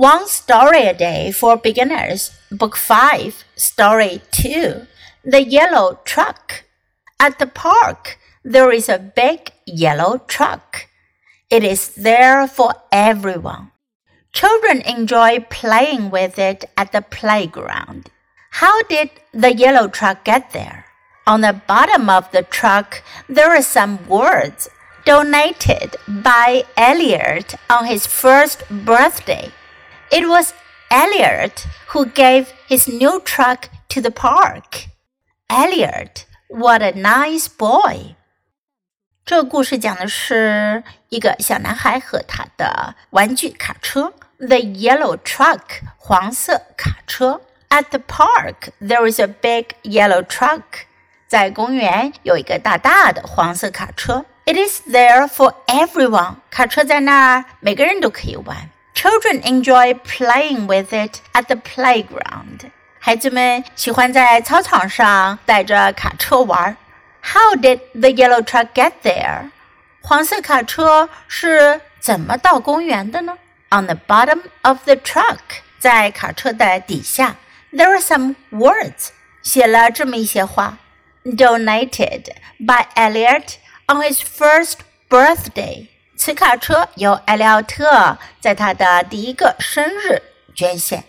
One Story a Day for Beginners, Book 5, Story 2 The Yellow Truck. At the park, there is a big yellow truck. It is there for everyone. Children enjoy playing with it at the playground. How did the yellow truck get there? On the bottom of the truck, there are some words donated by Elliot on his first birthday. It was Elliot who gave his new truck to the park. Elliot, what a nice boy! 这个故事讲的是一个小男孩和他的玩具卡车，the yellow truck，黄色卡车。At the park, there is a big yellow truck. 在公园有一个大大的黄色卡车。It is there for everyone. 卡车在那儿，每个人都可以玩。 Children enjoy playing with it at the playground. 孩子们喜欢在操场上带着卡车玩。How did the yellow truck get there? 黄色卡车是怎么到公园的呢？On the bottom of the truck，在卡车的底下，there are some words，写了这么一些话：Donated by Elliot on his first birthday。 此卡车由艾利奥特在他的第一个生日捐献。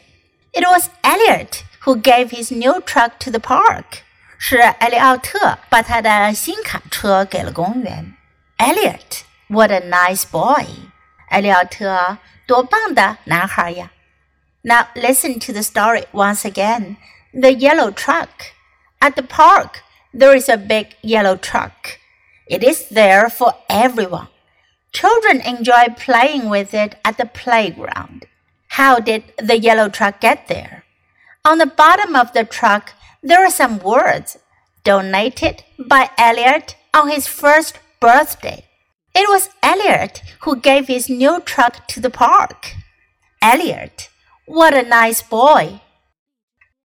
It was Elliot who gave his new truck to the park。是艾利奥特把他的新卡车给了公园。Elliot, what a nice boy！艾利奥特多棒的男孩呀！Now listen to the story once again. The yellow truck. At the park, there is a big yellow truck. It is there for everyone. Children enjoy playing with it at the playground. How did the yellow truck get there? On the bottom of the truck, there are some words donated by Elliot on his first birthday. It was Elliot who gave his new truck to the park. Elliot, what a nice boy!